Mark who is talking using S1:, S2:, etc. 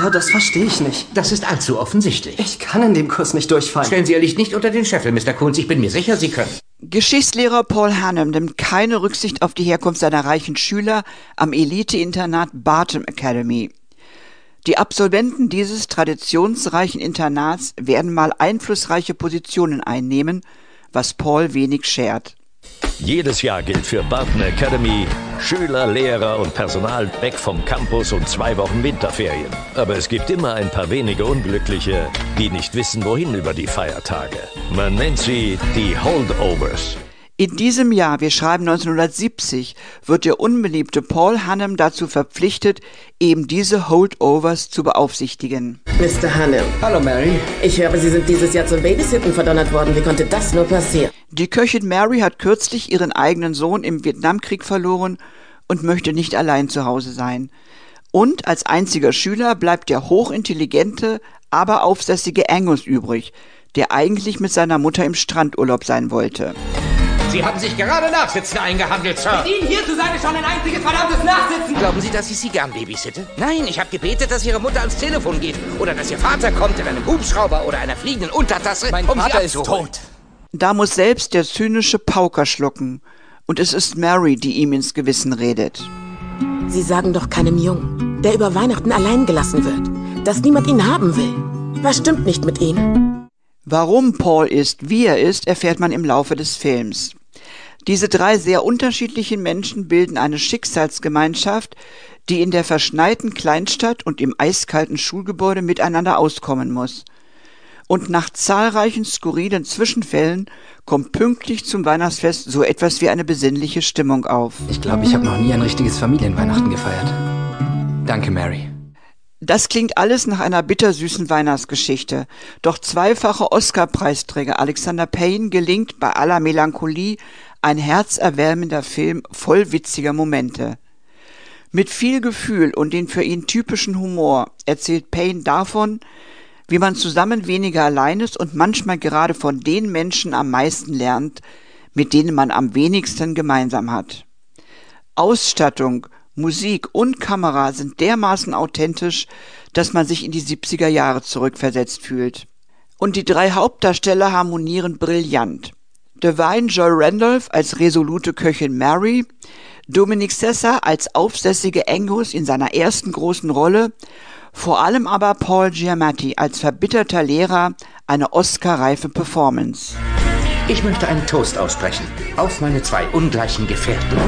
S1: Sir, das verstehe ich nicht.
S2: Das ist allzu offensichtlich.
S1: Ich kann in dem Kurs nicht durchfallen.
S2: Stellen Sie Ihr Licht nicht unter den Scheffel, Mr. Kunz. Ich bin mir sicher, Sie können.
S3: Geschichtslehrer Paul Hannum nimmt keine Rücksicht auf die Herkunft seiner reichen Schüler am Elite-Internat Barton Academy. Die Absolventen dieses traditionsreichen Internats werden mal einflussreiche Positionen einnehmen, was Paul wenig schert.
S4: Jedes Jahr gilt für Barton Academy Schüler, Lehrer und Personal weg vom Campus und zwei Wochen Winterferien. Aber es gibt immer ein paar wenige Unglückliche, die nicht wissen, wohin über die Feiertage. Man nennt sie die Holdovers.
S3: In diesem Jahr, wir schreiben 1970, wird der unbeliebte Paul Hannem dazu verpflichtet, eben diese Holdovers zu beaufsichtigen.
S5: Mr. Hannem.
S6: Hallo, Mary.
S5: Ich höre, Sie sind dieses Jahr zum Babysitten verdonnert worden. Wie konnte das nur passieren?
S3: Die Köchin Mary hat kürzlich ihren eigenen Sohn im Vietnamkrieg verloren und möchte nicht allein zu Hause sein. Und als einziger Schüler bleibt der hochintelligente, aber aufsässige Angus übrig, der eigentlich mit seiner Mutter im Strandurlaub sein wollte.
S2: Sie haben sich gerade Nachsitzen eingehandelt, Sir.
S7: Mit Ihnen hier zu sein ist schon ein einziges verdammtes Nachsitzen.
S2: Glauben Sie, dass ich Sie gern babysitte? Nein, ich habe gebetet, dass Ihre Mutter ans Telefon geht. Oder dass Ihr Vater kommt in einem Hubschrauber oder einer fliegenden Untertasse,
S6: mein
S2: um
S6: Vater ist tot.
S3: Da muss selbst der zynische Pauker schlucken. Und es ist Mary, die ihm ins Gewissen redet.
S5: Sie sagen doch keinem Jungen, der über Weihnachten allein gelassen wird, dass niemand ihn haben will. Was stimmt nicht mit Ihnen?
S3: Warum Paul ist, wie er ist, erfährt man im Laufe des Films. Diese drei sehr unterschiedlichen Menschen bilden eine Schicksalsgemeinschaft, die in der verschneiten Kleinstadt und im eiskalten Schulgebäude miteinander auskommen muss. Und nach zahlreichen skurrilen Zwischenfällen kommt pünktlich zum Weihnachtsfest so etwas wie eine besinnliche Stimmung auf.
S6: Ich glaube, ich habe noch nie ein richtiges Familienweihnachten gefeiert. Danke, Mary.
S3: Das klingt alles nach einer bittersüßen Weihnachtsgeschichte. Doch zweifache Oscar-Preisträger Alexander Payne gelingt bei aller Melancholie ein herzerwärmender Film voll witziger Momente. Mit viel Gefühl und den für ihn typischen Humor erzählt Payne davon, wie man zusammen weniger allein ist und manchmal gerade von den Menschen am meisten lernt, mit denen man am wenigsten gemeinsam hat. Ausstattung, Musik und Kamera sind dermaßen authentisch, dass man sich in die 70er Jahre zurückversetzt fühlt. Und die drei Hauptdarsteller harmonieren brillant. Divine Joy Randolph als resolute Köchin Mary, Dominic Sessa als aufsässige Angus in seiner ersten großen Rolle, vor allem aber Paul Giamatti als verbitterter Lehrer eine Oscar-reife Performance.
S2: Ich möchte einen Toast aussprechen auf meine zwei ungleichen Gefährten.